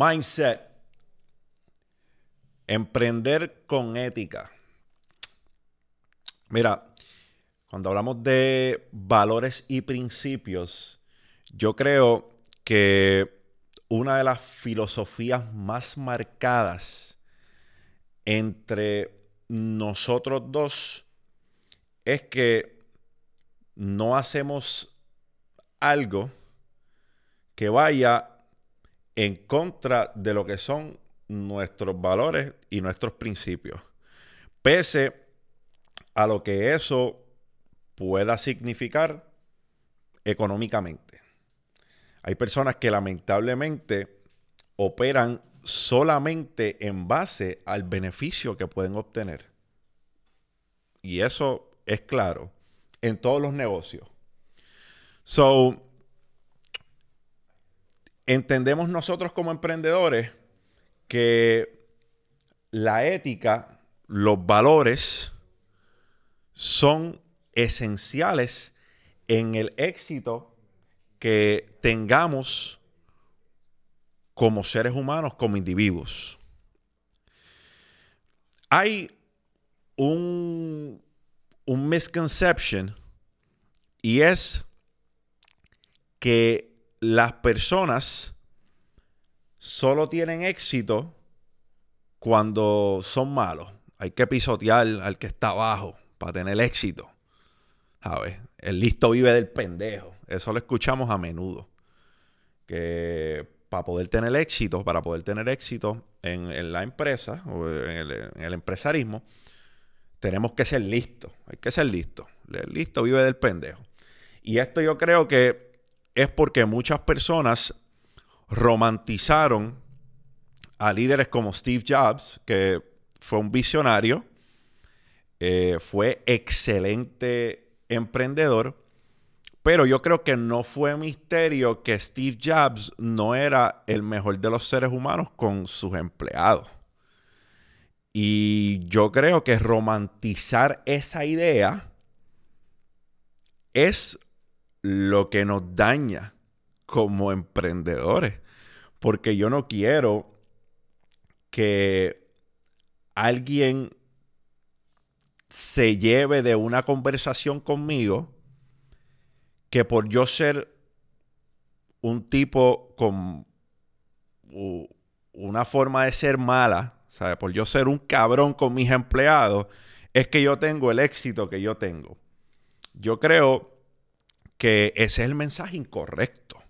Mindset. Emprender con ética. Mira, cuando hablamos de valores y principios, yo creo que una de las filosofías más marcadas entre nosotros dos es que no hacemos algo que vaya en contra de lo que son nuestros valores y nuestros principios. Pese a lo que eso pueda significar económicamente. Hay personas que lamentablemente operan solamente en base al beneficio que pueden obtener. Y eso es claro en todos los negocios. So, entendemos nosotros como emprendedores que la ética, los valores son esenciales en el éxito que tengamos como seres humanos, como individuos. Hay un, un misconception y es que las personas solo tienen éxito cuando son malos. Hay que pisotear al que está abajo para tener éxito. ¿Sabes? El listo vive del pendejo. Eso lo escuchamos a menudo. Que para poder tener éxito, para poder tener éxito en, la empresa o en el, en el, empresarismo, tenemos que ser listos. Hay que ser listos. El listo vive del pendejo. Y esto yo creo que es porque muchas personas romantizaron a líderes como Steve Jobs, que fue un visionario, eh, fue excelente emprendedor, pero yo creo que no fue misterio que Steve Jobs no era el mejor de los seres humanos con sus empleados. Y yo creo que romantizar esa idea es lo que nos daña como emprendedores. Porque yo no quiero que alguien se lleve de una conversación conmigo que por yo ser un tipo con una forma de ser mala, ¿sabe? por yo ser un cabrón con mis empleados, es que yo tengo el éxito que yo tengo. Yo creo que ese es el mensaje incorrecto.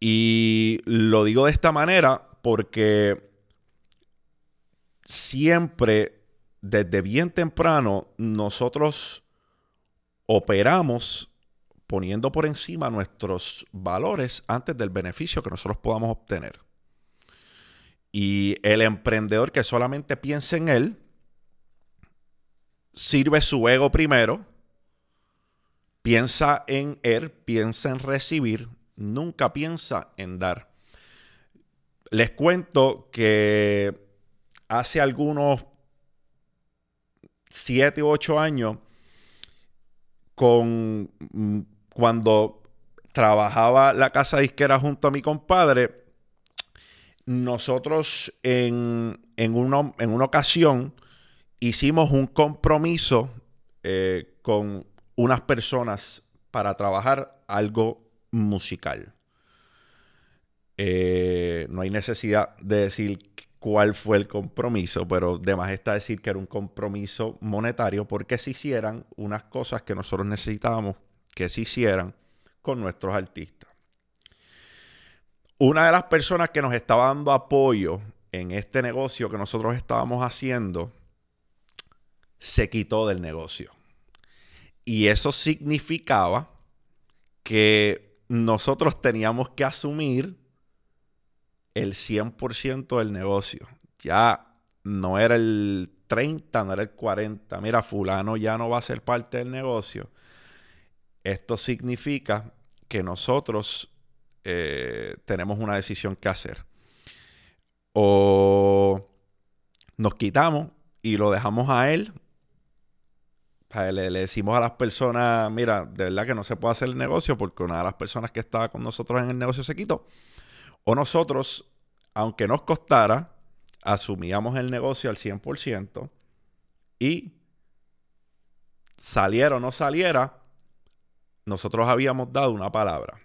Y lo digo de esta manera porque siempre, desde bien temprano, nosotros operamos poniendo por encima nuestros valores antes del beneficio que nosotros podamos obtener. Y el emprendedor que solamente piensa en él, sirve su ego primero Piensa en él, piensa en recibir, nunca piensa en dar. Les cuento que hace algunos siete u ocho años, con, mm, cuando trabajaba la casa disquera junto a mi compadre, nosotros en, en, una, ocasión hicimos un compromiso eh, con unas personas para trabajar algo musical. Eh, no hay necesidad de decir cuál fue el compromiso, pero de más está decir que era un compromiso monetario porque se hicieran unas cosas que nosotros necesitábamos que se hicieran con nuestros artistas. Una de las personas que nos estaba dando apoyo en este negocio que nosotros estábamos haciendo se quitó del negocio. Y eso significaba que nosotros teníamos que asumir el 100% del negocio. Ya no era el 30, no era el 40. Mira, fulano ya no va a ser parte del negocio. Esto significa que nosotros eh, tenemos una decisión que hacer. O nos quitamos y lo dejamos a él le, decimos a las personas, mira, de verdad que no se puede hacer el negocio porque una de las personas que estaba con nosotros en el negocio se quitó. O nosotros aunque nos costara, asumíamos el negocio al 100% y saliera o no saliera, nosotros habíamos dado una palabra.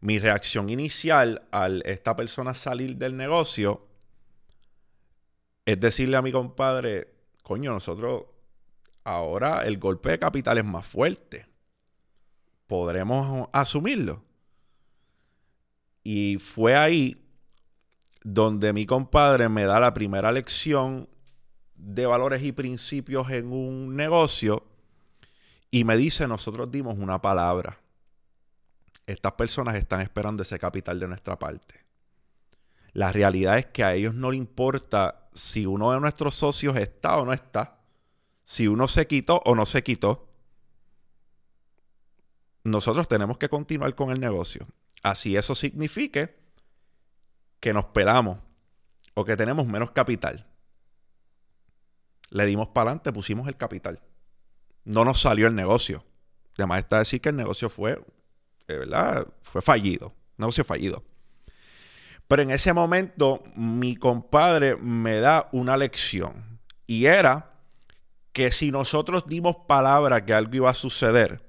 Mi reacción inicial al esta persona salir del negocio es decirle a mi compadre, coño, nosotros ahora el golpe de capital es más fuerte. ¿Podremos asumirlo? Y fue ahí donde mi compadre me da la primera lección de valores y principios en un negocio y me dice, nosotros dimos una palabra. Estas personas están esperando ese capital de nuestra parte. La realidad es que a ellos no les importa si uno de nuestros socios está o no está, si uno se quitó o no se quitó. Nosotros tenemos que continuar con el negocio. Así eso signifique que nos pelamos o que tenemos menos capital. Le dimos para adelante, pusimos el capital. No nos salió el negocio. Además está decir que el negocio fue, ¿verdad? Fue fallido. Negocio fallido. Pero en ese momento mi compadre me da una lección. Y era que si nosotros dimos palabra que algo iba a suceder,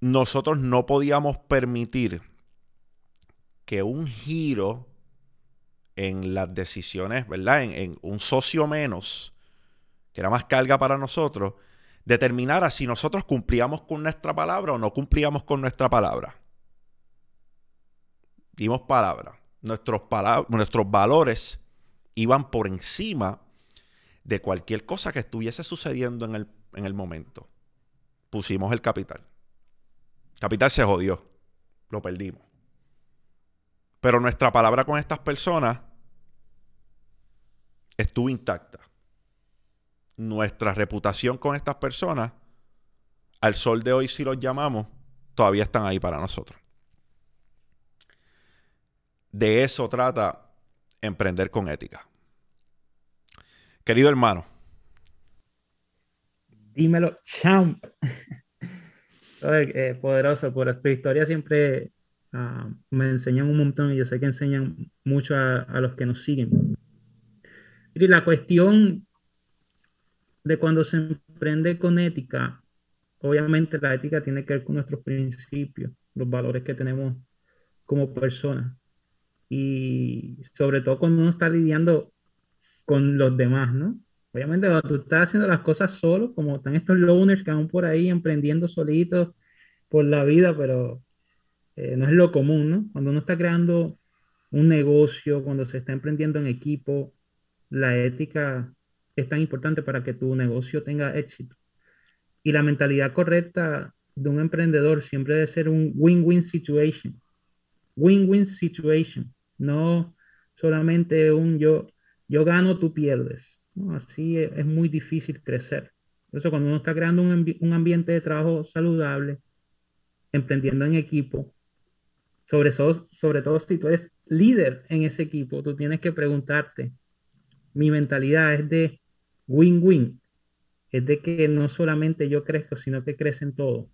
nosotros no podíamos permitir que un giro en las decisiones, ¿verdad? En, un socio menos, que era más carga para nosotros, determinara si nosotros cumplíamos con nuestra palabra o no cumplíamos con nuestra palabra. Dimos palabra. Nuestros, nuestros valores iban por encima de cualquier cosa que estuviese sucediendo en el, en el momento. Pusimos el capital. Capital se jodió. Lo perdimos. Pero nuestra palabra con estas personas estuvo intacta. Nuestra reputación con estas personas, al sol de hoy si los llamamos, todavía están ahí para nosotros. De eso trata emprender con ética. Querido hermano. Dímelo, champ. Eh, poderoso, por esta historia siempre Ah, me enseñan un montón y yo sé que enseñan mucho a, los que nos siguen. Y la cuestión de cuando se emprende con ética, obviamente la ética tiene que ver con nuestros principios, los valores que tenemos como personas. Y sobre todo cuando uno está lidiando con los demás, ¿no? Obviamente cuando tú estás haciendo las cosas solo, como están estos loners que van por ahí emprendiendo solitos por la vida, pero eh, no es lo común, ¿no? Cuando uno está creando un negocio, cuando se está emprendiendo en equipo, la ética es tan importante para que tu negocio tenga éxito. Y la mentalidad correcta de un emprendedor siempre debe ser un win-win situation. Win-win situation. No solamente un yo, yo gano, tú pierdes. Así es, muy difícil crecer. Por eso cuando uno está creando un, ambiente de trabajo saludable, emprendiendo en equipo, sobre, sobre todo si tú eres líder en ese equipo, tú tienes que preguntarte, mi mentalidad es de win-win, es de que no solamente yo crezco, sino que crecen todos,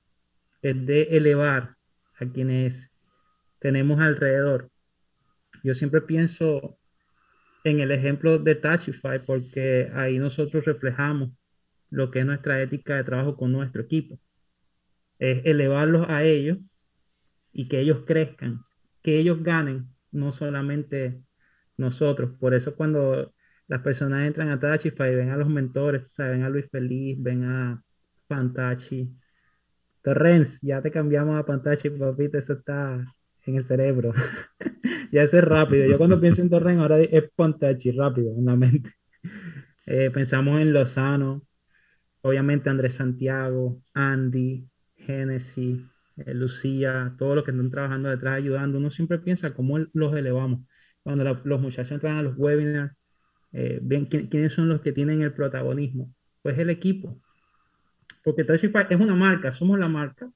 es de elevar a quienes tenemos alrededor. Yo siempre pienso en el ejemplo de Touchify porque ahí nosotros reflejamos lo que es nuestra ética de trabajo con nuestro equipo. Es elevarlos a ellos y que ellos crezcan, que ellos ganen, no solamente nosotros. Por eso cuando las personas entran a Tachify y ven a los mentores, ven a Luis Feliz, ven a Pantachi, Torrens, ya te cambiamos a Pantachi, papito, eso está en el cerebro. ya es rápido. Yo cuando pienso en Torrens ahora es Pantachi, rápido, en la mente. Eh, pensamos en Lozano, obviamente Andrés Santiago, Andy, Genesis, eh, Lucía, todos los que están trabajando detrás ayudando, uno siempre piensa cómo los elevamos. Cuando los muchachos entran a los webinars, eh, quiénes son los que tienen el protagonismo. Pues el equipo. Porque Touchify es una marca, somos la marca,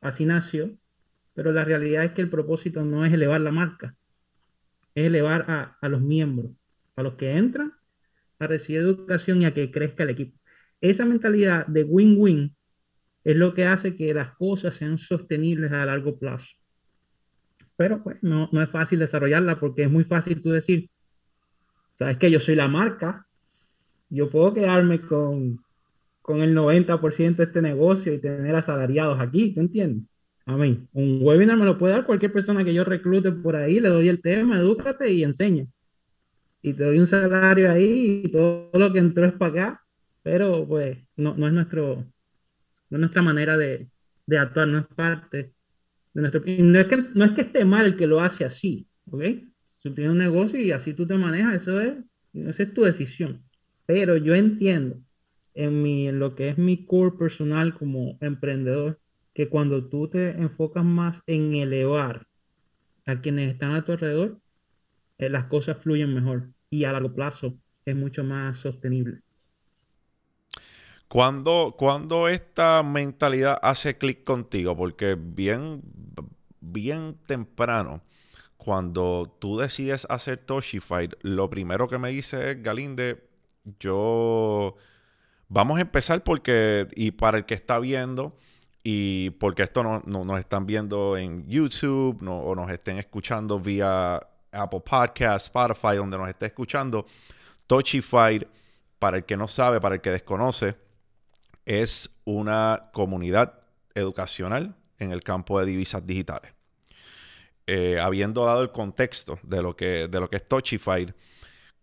Así nació, pero la realidad es que el propósito no es elevar la marca, es elevar a, a los miembros, a los que entran a recibir educación y a que crezca el equipo. Esa mentalidad de win-win es lo que hace que las cosas sean sostenibles a largo plazo. pero pues no, no es fácil desarrollarla porque es muy fácil tú decir, sabes que yo soy la marca, yo puedo quedarme con, con el 90% de este negocio y tener asalariados aquí, ¿te entiendes? A mí, un webinar me lo puede dar cualquier persona que yo reclute por ahí, le doy el tema, edúcate y enseña. Y te doy un salario ahí y todo lo que entró es para acá, pero pues no, no es nuestro, no es nuestra manera de, de actuar, no es parte de nuestro... no, es que, no es que esté mal que lo hace así, ¿ok? Si tienes un negocio y así tú te manejas, eso es, es tu decisión. Pero yo entiendo en, mi, en lo que es mi core personal como emprendedor, que cuando tú te enfocas más en elevar a quienes están a tu alrededor, eh, las cosas fluyen mejor y a largo plazo es mucho más sostenible. Cuando, cuando esta mentalidad hace clic contigo, porque bien, bien temprano, cuando tú decides hacer Toshified, lo primero que me dice es, Galinde, yo... Vamos a empezar porque, y para el que está viendo, y porque esto no, nos están viendo en YouTube o nos estén escuchando vía Apple Podcast, Spotify, donde nos esté escuchando, Touchified, para el que no sabe, para el que desconoce, es una comunidad educacional en el campo de divisas digitales. Eh, habiendo dado el contexto de lo que, de lo que es Touchified,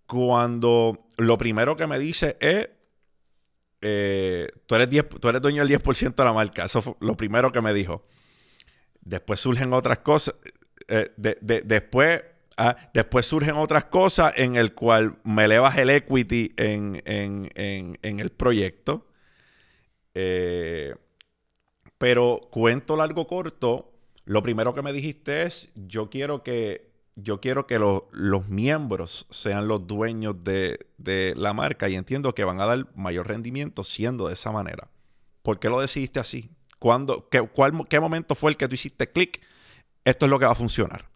cuando lo primero que me dice es eh, tú, eres tú eres dueño del 10% de la marca. Eso fue lo primero que me dijo. Después surgen otras cosas. Eh, después, ah, después surgen otras cosas en el cual me elevas el equity en, el proyecto. Eh, pero cuento largo corto, lo primero que me dijiste es, yo quiero que yo quiero que los miembros sean los dueños de, la marca y entiendo que van a dar mayor rendimiento siendo de esa manera. ¿Por qué lo decidiste así? ¿Cuándo, qué, ¿Qué momento fue el que tú hiciste clic? Esto es lo que va a funcionar.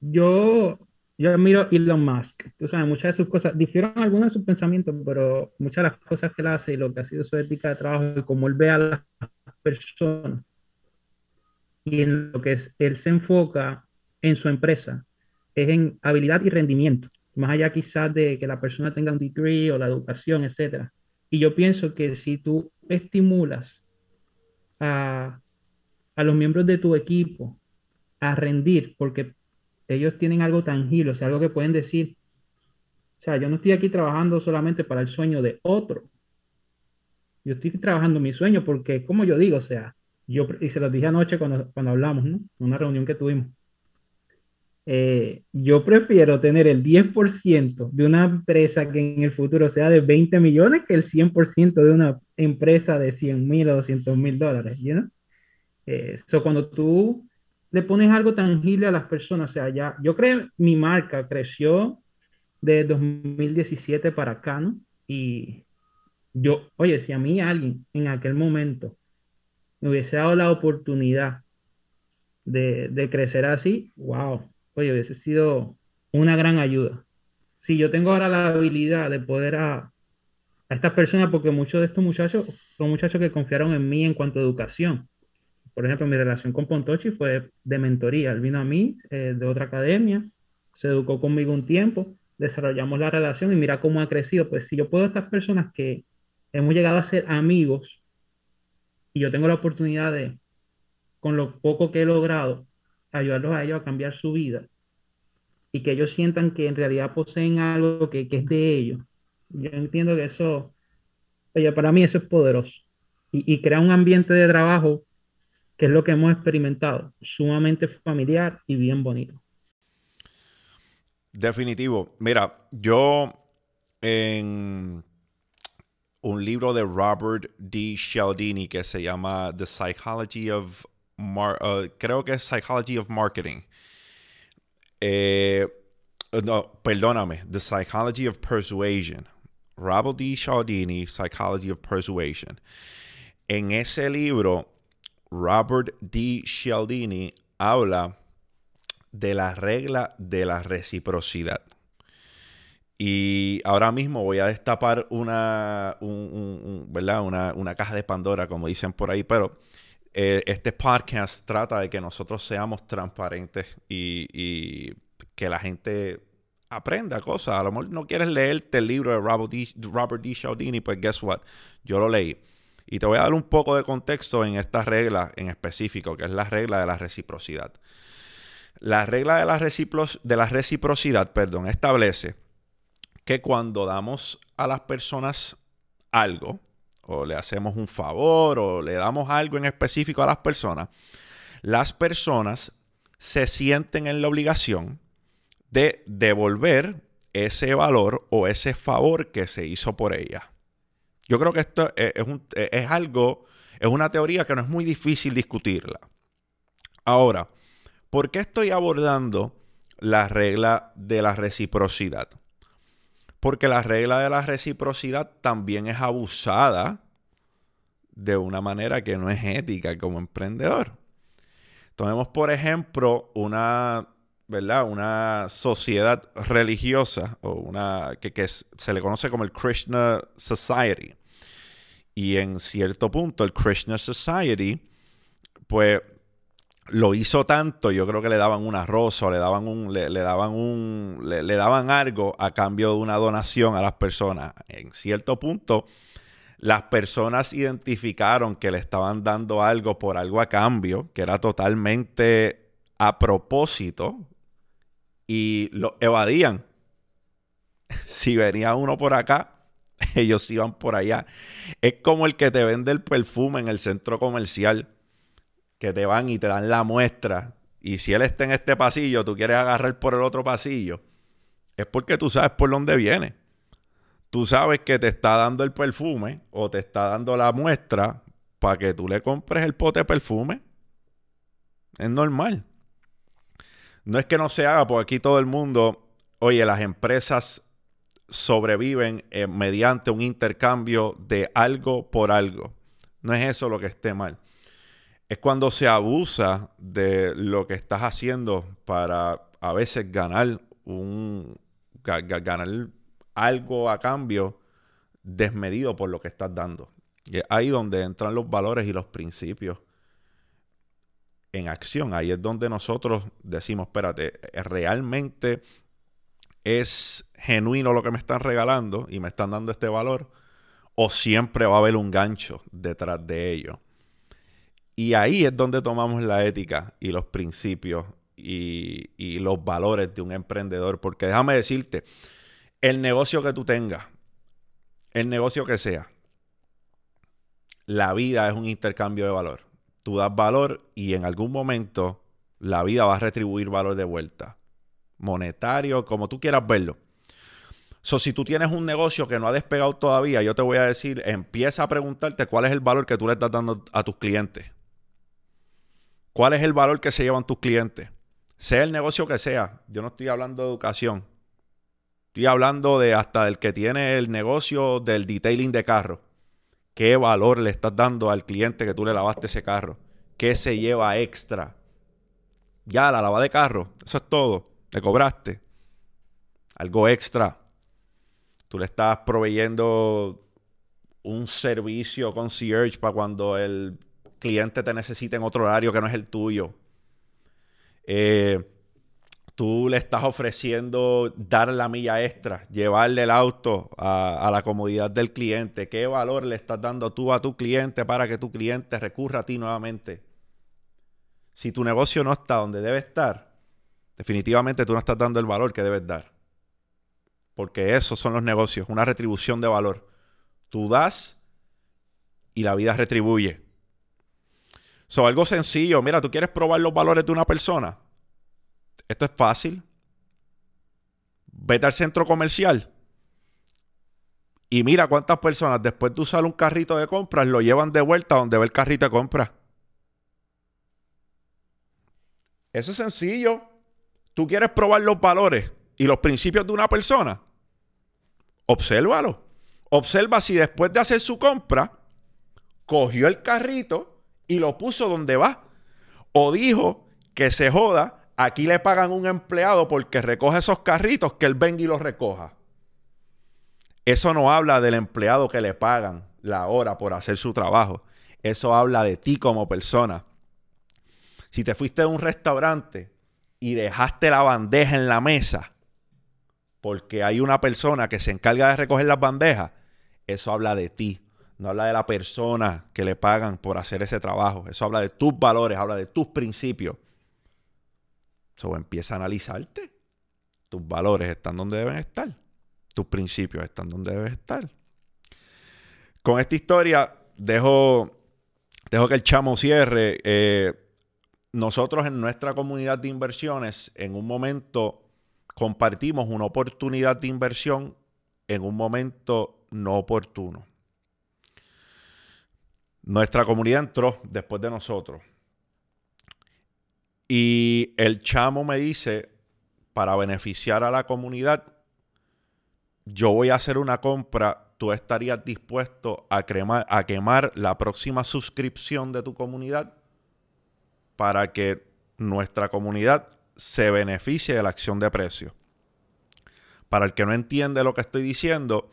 Yo, yo admiro Elon Musk. Tú sabes, muchas de sus cosas, difieren algunos de sus pensamientos, pero muchas de las cosas que él hace y lo que ha sido su ética de trabajo y cómo él ve a las personas y en lo que es, él se enfoca en su empresa es en habilidad y rendimiento, más allá quizás de que la persona tenga un degree o la educación, etc. Y yo pienso que si tú estimulas a, a los miembros de tu equipo a rendir, porque ellos tienen algo tangible, o sea, algo que pueden decir, o sea, yo no estoy aquí trabajando solamente para el sueño de otro, yo estoy trabajando mi sueño porque, como yo digo, o sea, yo, y se los dije anoche cuando, cuando hablamos, ¿no? Una reunión que tuvimos. Eh, yo prefiero tener el 10% de una empresa que en el futuro sea de 20 millones que el 100% de una empresa de 100 mil o 200 mil dólares, ¿no? Eso eh, cuando tú le pones algo tangible a las personas, o sea, ya, yo creo, mi marca creció de 2017 para acá, ¿no? Y yo, oye, si a mí alguien en aquel momento me hubiese dado la oportunidad de, crecer así, wow, oye, hubiese sido una gran ayuda. Si yo tengo ahora la habilidad de poder a, a estas personas, porque muchos de estos muchachos son muchachos que confiaron en mí en cuanto a educación. Por ejemplo, mi relación con Pontochi fue de mentoría. Él vino a mí eh, de otra academia, se educó conmigo un tiempo, desarrollamos la relación y mira cómo ha crecido. Pues si yo puedo, estas personas que hemos llegado a ser amigos y yo tengo la oportunidad de, con lo poco que he logrado, ayudarlos a ellos a cambiar su vida y que ellos sientan que en realidad poseen algo que, es de ellos. Yo entiendo que eso, oye, para mí eso es poderoso y, y crea un ambiente de trabajo que es lo que hemos experimentado, sumamente familiar y bien bonito. Definitivo. Mira, yo en un libro de Robert D. Cialdini que se llama The Psychology of uh, creo que es Psychology of Marketing. Eh, no, perdóname, The Psychology of Persuasion. Robert D. Cialdini, Psychology of Persuasion. En ese libro, Robert D. Cialdini habla de la regla de la reciprocidad. Y ahora mismo voy a destapar una. Una, caja de Pandora, como dicen por ahí, pero eh, este podcast trata de que nosotros seamos transparentes y, que la gente aprenda cosas. A lo mejor no quieres leerte el libro de Robert D. Robert. Cialdini, pues guess what? Yo lo leí. Y te voy a dar un poco de contexto en esta regla en específico, que es la regla de la reciprocidad. La regla de la, de la reciprocidad perdón, establece que cuando damos a las personas algo, o le hacemos un favor, o le damos algo en específico a las personas, las personas se sienten en la obligación de devolver ese valor o ese favor que se hizo por ella. Yo creo que esto es, es algo, es una teoría que no es muy difícil discutirla. Ahora, ¿por qué estoy abordando la regla de la reciprocidad? Porque la regla de la reciprocidad también es abusada de una manera que no es ética como emprendedor. Tomemos, por ejemplo, una, ¿verdad? Una sociedad religiosa o una que, se le conoce como el Krishna Society. Y en cierto punto, el Krishna Society, pues lo hizo tanto, yo creo que le daban un arroz o le daban un, le, daban un, le, daban algo a cambio de una donación a las personas. En cierto punto, las personas identificaron que le estaban dando algo por algo a cambio, que era totalmente a propósito, y lo evadían. si venía uno por acá, ellos iban por allá. Es como el que te vende el perfume en el centro comercial que te van y te dan la muestra. Y si él está en este pasillo, tú quieres agarrar por el otro pasillo, es porque tú sabes por dónde viene. Tú sabes que te está dando el perfume o te está dando la muestra para que tú le compres el pote de perfume. Es normal. No es que no se haga, porque aquí todo el mundo, oye, las empresas sobreviven eh, mediante un intercambio de algo por algo. No es eso lo que esté mal es cuando se abusa de lo que estás haciendo para a veces ganar un ganar algo a cambio desmedido por lo que estás dando. Y es ahí donde entran los valores y los principios en acción. Ahí es donde nosotros decimos, espérate, ¿realmente es genuino lo que me están regalando y me están dando este valor? ¿O siempre va a haber un gancho detrás de ello? Y ahí es donde tomamos la ética y los principios y, los valores de un emprendedor. Porque déjame decirte, el negocio que tú tengas, el negocio que sea, la vida es un intercambio de valor. Tú das valor y en algún momento la vida va a retribuir valor de vuelta. Monetario, como tú quieras verlo. So, si tú tienes un negocio que no ha despegado todavía, yo te voy a decir, empieza a preguntarte cuál es el valor que tú le estás dando a tus clientes. ¿Cuál es el valor que se llevan tus clientes? Sea el negocio que sea. Yo no estoy hablando de educación. Estoy hablando de hasta el que tiene el negocio del detailing de carro. ¿Qué valor le estás dando al cliente que tú le lavaste ese carro? ¿Qué se lleva extra? Ya, la lava de carro. Eso es todo. Te cobraste. Algo extra. Tú le estás proveyendo un servicio concierge para cuando el cliente te necesita en otro horario que no es el tuyo. Eh, tú le estás ofreciendo dar la milla extra, llevarle el auto a, la comodidad del cliente. ¿Qué valor le estás dando tú a tu cliente para que tu cliente recurra a ti nuevamente? Si tu negocio no está donde debe estar, definitivamente tú no estás dando el valor que debes dar. Porque esos son los negocios, una retribución de valor. Tú das y la vida retribuye. So, algo sencillo. Mira, tú quieres probar los valores de una persona. Esto es fácil. Vete al centro comercial. Y mira cuántas personas después de usar un carrito de compras lo llevan de vuelta donde ve el carrito de compras. Eso es sencillo. Tú quieres probar los valores y los principios de una persona. Obsérvalo. Observa si después de hacer su compra, cogió el carrito y lo puso donde va. O dijo que se joda, aquí le pagan un empleado porque recoge esos carritos, que él venga y los recoja. Eso no habla del empleado que le pagan la hora por hacer su trabajo. eso habla de ti como persona. Si te fuiste a un restaurante y dejaste la bandeja en la mesa, porque hay una persona que se encarga de recoger las bandejas, eso habla de ti. No habla de la persona que le pagan por hacer ese trabajo. Eso habla de tus valores, habla de tus principios. Eso empieza a analizarte. Tus valores están donde deben estar. Tus principios están donde deben estar. Con esta historia dejo, dejo que el chamo cierre. Eh, nosotros en nuestra comunidad de inversiones en un momento compartimos una oportunidad de inversión en un momento no oportuno. Nuestra comunidad entró después de nosotros. Y el chamo me dice, para beneficiar a la comunidad, yo voy a hacer una compra, tú estarías dispuesto a, a quemar la próxima suscripción de tu comunidad para que nuestra comunidad se beneficie de la acción de precio. Para el que no entiende lo que estoy diciendo,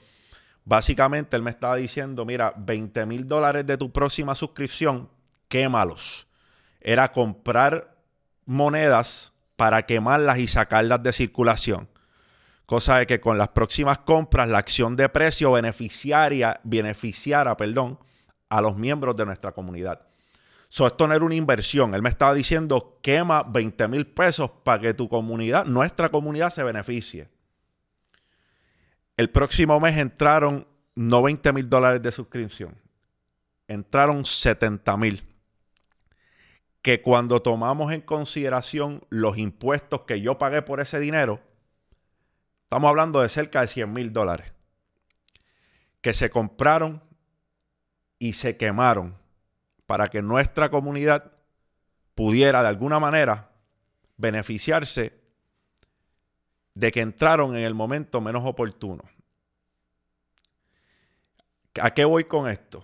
Básicamente él me estaba diciendo, mira, 20 mil dólares de tu próxima suscripción, quémalos. Era comprar monedas para quemarlas y sacarlas de circulación. Cosa de que con las próximas compras la acción de precio beneficiaria, beneficiara perdón, a los miembros de nuestra comunidad. So, esto no era una inversión. Él me estaba diciendo, quema 20 mil pesos para que tu comunidad, nuestra comunidad, se beneficie. El próximo mes entraron no 20 mil dólares de suscripción, entraron 70 mil. Que cuando tomamos en consideración los impuestos que yo pagué por ese dinero, estamos hablando de cerca de 100 mil dólares. Que se compraron y se quemaron para que nuestra comunidad pudiera de alguna manera beneficiarse de que entraron en el momento menos oportuno. ¿A qué voy con esto?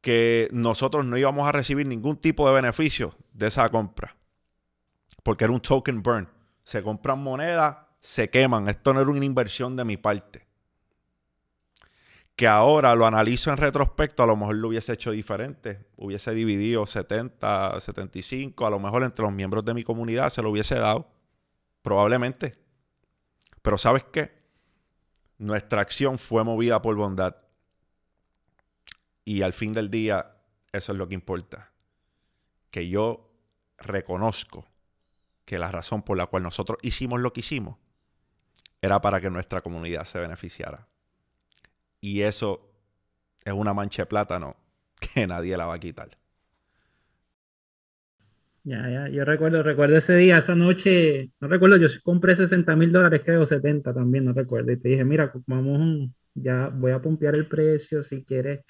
Que nosotros no íbamos a recibir ningún tipo de beneficio de esa compra. Porque era un token burn. Se compran monedas, se queman. Esto no era una inversión de mi parte. Que ahora lo analizo en retrospecto, a lo mejor lo hubiese hecho diferente. Hubiese dividido 70, 75, a lo mejor entre los miembros de mi comunidad se lo hubiese dado. Probablemente. Pero ¿sabes qué? Nuestra acción fue movida por bondad. Y al fin del día, eso es lo que importa. Que yo reconozco que la razón por la cual nosotros hicimos lo que hicimos era para que nuestra comunidad se beneficiara. Y eso es una mancha de plátano que nadie la va a quitar. Ya, ya, yo recuerdo, recuerdo ese día, esa noche, no recuerdo, yo compré 60 mil dólares, creo 70 también, no recuerdo, y te dije, mira, vamos, ya voy a pompear el precio, si quieres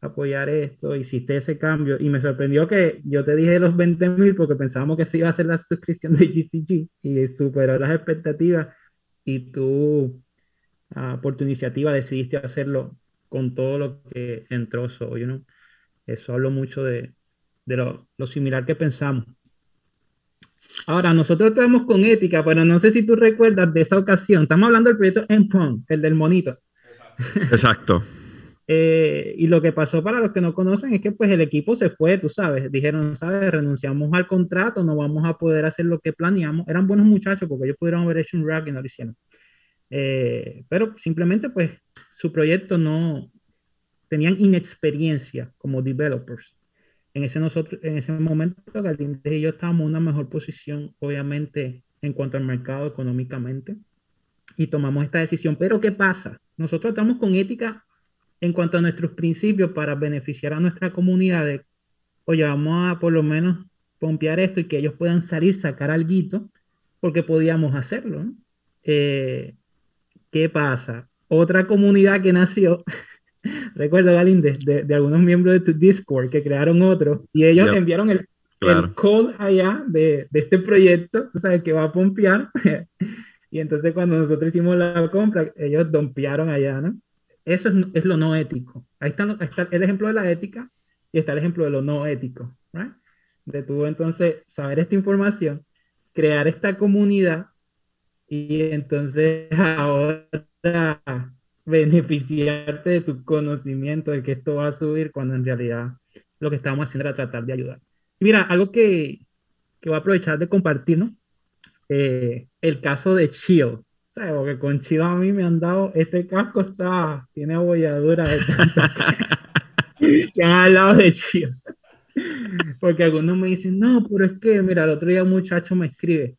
apoyar esto, hiciste ese cambio, y me sorprendió que yo te dije los 20 mil porque pensábamos que se iba a hacer la suscripción de GCG, y superó las expectativas, y tú, ah, por tu iniciativa, decidiste hacerlo con todo lo que entró, so, you know? eso hablo mucho de de lo, similar que pensamos. Ahora, nosotros estamos con ética, pero no sé si tú recuerdas de esa ocasión. Estamos hablando del proyecto Empon, el del monito. Exacto. Eh, y lo que pasó para los que no conocen es que pues el equipo se fue, tú sabes, dijeron, sabes, renunciamos al contrato, no vamos a poder hacer lo que planeamos. Eran buenos muchachos porque ellos pudieron haber hecho un rack y no lo hicieron. Eh, pero simplemente pues su proyecto no, tenían inexperiencia como developers en ese, nosotros, en ese momento, Galíndez y yo estábamos en una mejor posición, obviamente, en cuanto al mercado económicamente, y tomamos esta decisión. Pero, ¿qué pasa? Nosotros estamos con ética en cuanto a nuestros principios para beneficiar a nuestra comunidad. De, Oye, vamos a por lo menos pompear esto y que ellos puedan salir, sacar algo, porque podíamos hacerlo. Eh, ¿Qué pasa? Otra comunidad que nació recuerdo, Galíndez, de, algunos miembros de tu Discord que crearon otro y ellos enviaron el, code allá de, este proyecto, tú sabes, que va a pompear. y entonces cuando nosotros hicimos la compra, ellos dompearon allá, ¿no? Eso es, lo no ético. Ahí está, está, el ejemplo de la ética y está el ejemplo de lo no ético, ¿right? De tú entonces saber esta información, crear esta comunidad y entonces ahora beneficiarte de tu conocimiento de que esto va a subir cuando en realidad lo que estamos haciendo era tratar de ayudar. mira, algo que, que voy a aprovechar de compartir, ¿no? Eh, el caso de Chill. ¿Sabes? Porque con Chill a mí me han dado, este casco está, tiene abolladura de tanto que, han hablado de Chill. Porque algunos me dicen, no, pero es que, mira, el otro día un muchacho me escribe, es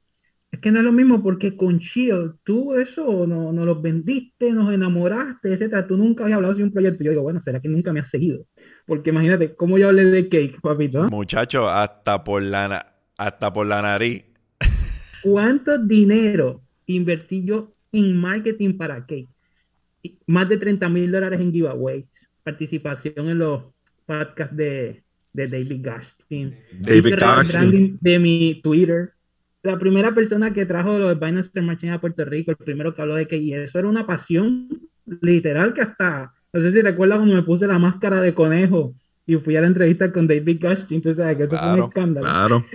que no es lo mismo porque con Chio, tú eso no, no los vendiste, nos enamoraste, etcétera. Tú nunca habías hablado de un proyecto. Yo digo, bueno, ¿será que nunca me has seguido? Porque imagínate, ¿cómo yo hablé de cake, papito? Muchacho, hasta por la, hasta por la nariz. ¿Cuánto dinero invertí yo en marketing para cake? Más de 30 mil dólares en giveaways, participación en los podcasts de, de David Gastin, David Gastin. de mi Twitter la primera persona que trajo los Binance Machine a Puerto Rico, el primero que habló de que y eso era una pasión literal que hasta, no sé si recuerdas cuando me puse la máscara de conejo y fui a la entrevista con David Gastin, entonces sabes que eso fue un escándalo. Claro.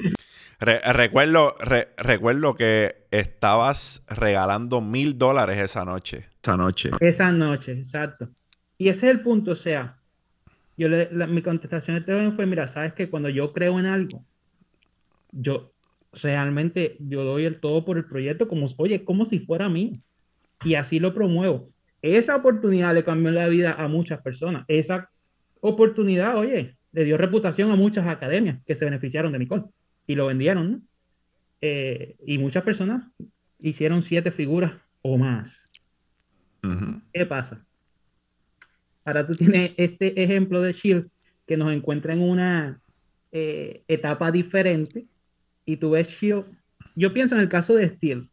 recuerdo, recuerdo que estabas regalando mil dólares esa noche. Esa noche. Esa noche, exacto. Y ese es el punto, o sea, yo le, mi contestación de fue, mira, sabes que cuando yo creo en algo, yo realmente yo doy el todo por el proyecto como, oye, como si fuera mío. Y así lo promuevo. Esa oportunidad le cambió la vida a muchas personas. Esa oportunidad, oye, le dio reputación a muchas academias que se beneficiaron de Nicole y lo vendieron, ¿no? Eh, y muchas personas hicieron siete figuras o más. ¿Qué pasa? Ahora tú tienes este ejemplo de Shield que nos encuentra en una eh, etapa diferente y tú ves Shield. Yo pienso en el caso de Steel.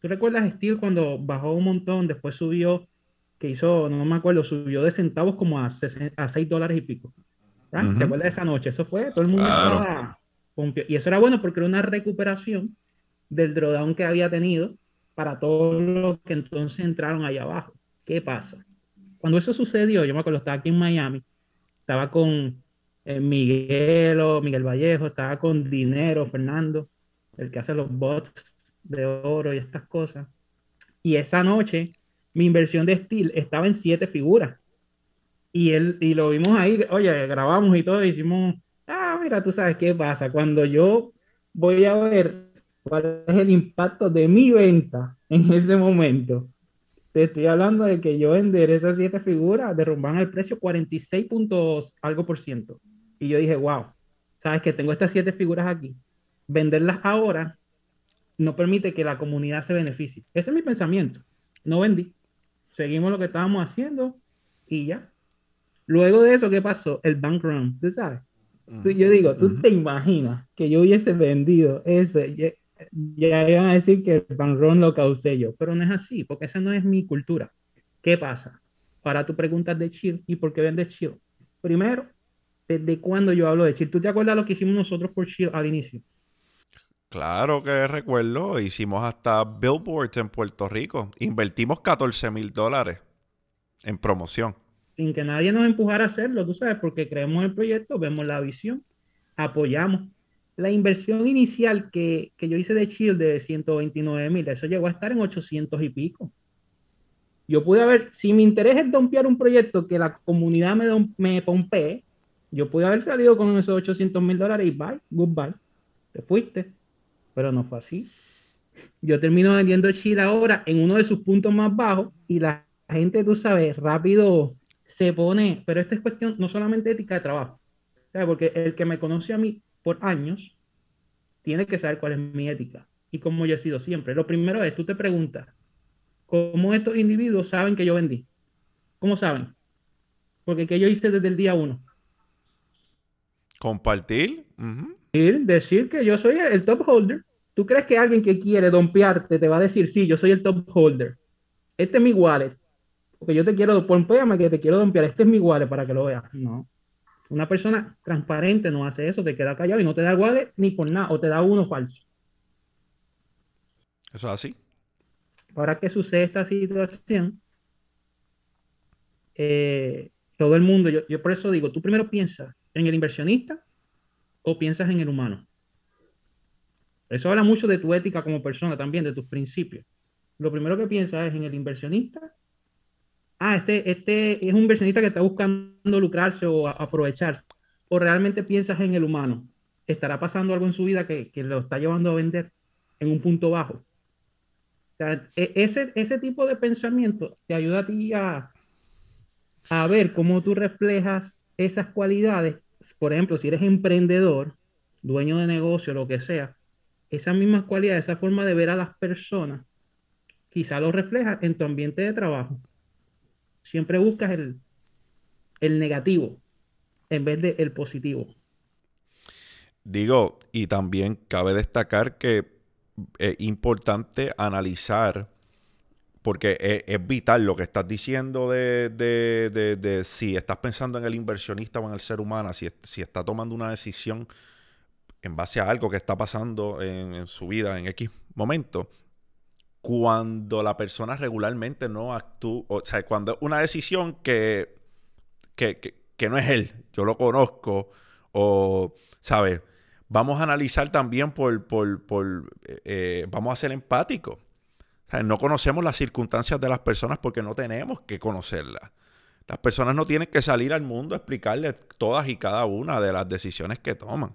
¿Tú recuerdas Steel cuando bajó un montón, después subió, que hizo, no me acuerdo, subió de centavos como a, a 6 dólares y pico? ¿Te acuerdas de esa noche? Eso fue, todo el mundo estaba... Y eso era bueno porque era una recuperación del drawdown que había tenido para todos los que entonces entraron allá abajo. ¿Qué pasa? Cuando eso sucedió, yo me acuerdo, estaba aquí en Miami, estaba con eh, Miguel o Miguel Vallejo, estaba con Dinero, Fernando, el que hace los bots de oro y estas cosas. Y esa noche, mi inversión de Steel estaba en siete figuras. Y, él, y lo vimos ahí, oye, grabamos y todo, y hicimos, ah, mira, tú sabes qué pasa. Cuando yo voy a ver cuál es el impacto de mi venta en ese momento, te estoy hablando de que yo vender esas siete figuras derrumban el precio 46 puntos algo por ciento. Y yo dije, wow, sabes que tengo estas siete figuras aquí. Venderlas ahora no permite que la comunidad se beneficie. Ese es mi pensamiento. No vendí. Seguimos lo que estábamos haciendo y ya. Luego de eso, ¿qué pasó? El bank run, ¿tú sabes? Yo digo, ¿tú te imaginas que yo hubiese vendido ese? Ya, ya, iban a decir que el bank run lo causé yo, pero no es así, porque esa no es mi cultura. ¿Qué pasa? Para tu preguntas de chill, ¿y por qué vendes chill? Primero, ¿Desde cuándo yo hablo de Shield? ¿Tú te acuerdas lo que hicimos nosotros por Shield al inicio? Claro que recuerdo. Hicimos hasta billboards en Puerto Rico. Invertimos 14 mil dólares en promoción. Sin que nadie nos empujara a hacerlo, tú sabes, porque creemos el proyecto, vemos la visión, apoyamos. La inversión inicial que, yo hice de Shield de 129 mil, eso llegó a estar en 800 y pico. Yo pude haber, si mi interés es dompear un proyecto que la comunidad me, me pompee, yo pude haber salido con esos 800 mil dólares y bye, goodbye. Te fuiste. Pero no fue así. Yo termino vendiendo Chile ahora en uno de sus puntos más bajos y la gente, tú sabes, rápido se pone, pero esta es cuestión no solamente ética de trabajo, porque el que me conoce a mí por años tiene que saber cuál es mi ética y cómo yo he sido siempre. Lo primero es, tú te preguntas, ¿cómo estos individuos saben que yo vendí? ¿Cómo saben? Porque que yo hice desde el día uno Compartir. Decir que yo soy el top holder. ¿Tú crees que alguien que quiere dompearte te va a decir, sí, yo soy el top holder? Este es mi wallet. Porque yo te quiero, pompeame que te quiero dompear. Este es mi wallet para que lo veas. No. Una persona transparente no hace eso, se queda callado y no te da wallet ni por nada, o te da uno falso. Eso es así. Ahora que sucede esta situación, eh, todo el mundo, yo, yo por eso digo, tú primero piensas en el inversionista o piensas en el humano? Eso habla mucho de tu ética como persona también, de tus principios. Lo primero que piensas es en el inversionista ah, este, este es un inversionista que está buscando lucrarse o aprovecharse, o realmente piensas en el humano, estará pasando algo en su vida que, que lo está llevando a vender en un punto bajo. O sea, e, ese, ese tipo de pensamiento te ayuda a ver cómo tú reflejas esas cualidades. Por ejemplo, si eres emprendedor, dueño de negocio, lo que sea, esas mismas cualidades, esa forma de ver a las personas, quizá lo reflejas en tu ambiente de trabajo. Siempre buscas el, el negativo en vez del el positivo. Digo, y también cabe destacar que es importante analizar, porque es, vital lo que estás diciendo de, si estás pensando en el inversionista o en el ser humano, si, si está tomando una decisión en base a algo que está pasando en, su vida en X momento, cuando la persona regularmente no actúa, o sea, cuando una decisión que, que, que, no es él, yo lo conozco, o, ¿sabes? Vamos a analizar también por, por, por eh, eh, vamos a ser empáticos. No conocemos las circunstancias de las personas porque no tenemos que conocerlas. Las personas no tienen que salir al mundo a explicarles todas y cada una de las decisiones que toman.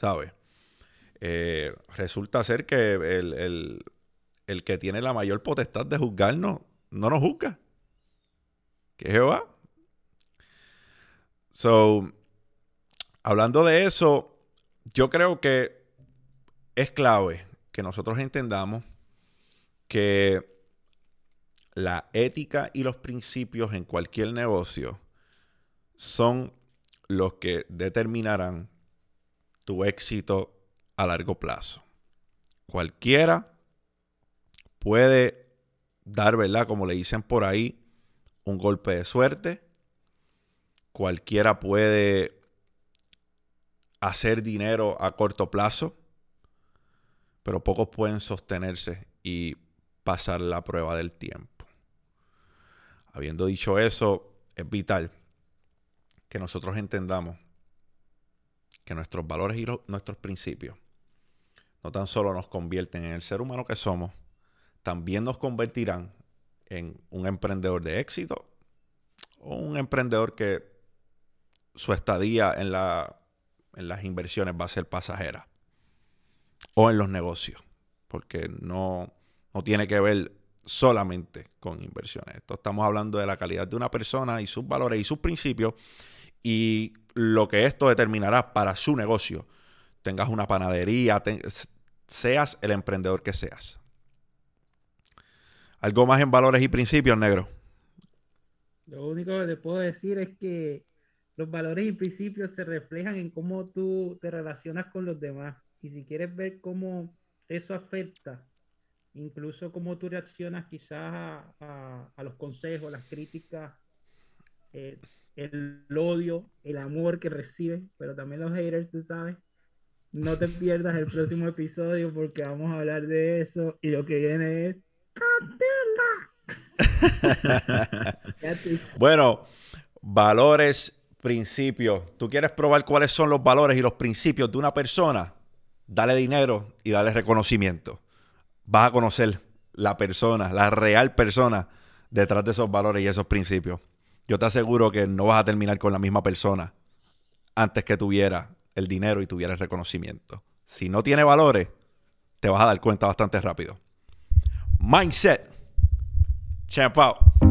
¿sabes? Eh, resulta ser que el, que tiene la mayor potestad de juzgarnos no nos juzga. Que Jehová. So, hablando de eso, yo creo que es clave que nosotros entendamos que la ética y los principios en cualquier negocio son los que determinarán tu éxito a largo plazo. Cualquiera puede dar, ¿verdad? Como le dicen por ahí, un golpe de suerte. Cualquiera puede hacer dinero a corto plazo, pero pocos pueden sostenerse y pasar la prueba del tiempo. Habiendo dicho eso, es vital que nosotros entendamos que nuestros valores y nuestros principios no tan solo nos convierten en el ser humano que somos, también nos convertirán en un emprendedor de éxito o un emprendedor que su estadía en, la, en las inversiones va a ser pasajera o en los negocios, porque no, no tiene que ver solamente con inversiones. Estamos hablando de la calidad de una persona y sus valores y sus principios y lo que esto determinará para su negocio. Tengas una panadería, seas el emprendedor que seas. ¿Algo más en valores y principios, negro? Lo único que te puedo decir es que los valores y principios se reflejan en cómo tú te relacionas con los demás. Y si quieres ver cómo eso afecta, incluso cómo tú reaccionas quizás a, los consejos, las críticas, eh, el odio, el amor que reciben, pero también los haters, tú sabes. No te pierdas el próximo episodio porque vamos a hablar de eso y lo que viene es bueno, valores, principios. ¿Tú quieres probar cuáles son los valores y los principios de una persona? Dale dinero y dale reconocimiento. Vas a conocer la persona, la real persona detrás de esos valores y esos principios yo te aseguro que no vas a terminar con la misma persona antes que tuviera el dinero y tuviera el reconocimiento. Si no tiene valores, te vas a dar cuenta bastante rápido. Mindset. Champ out.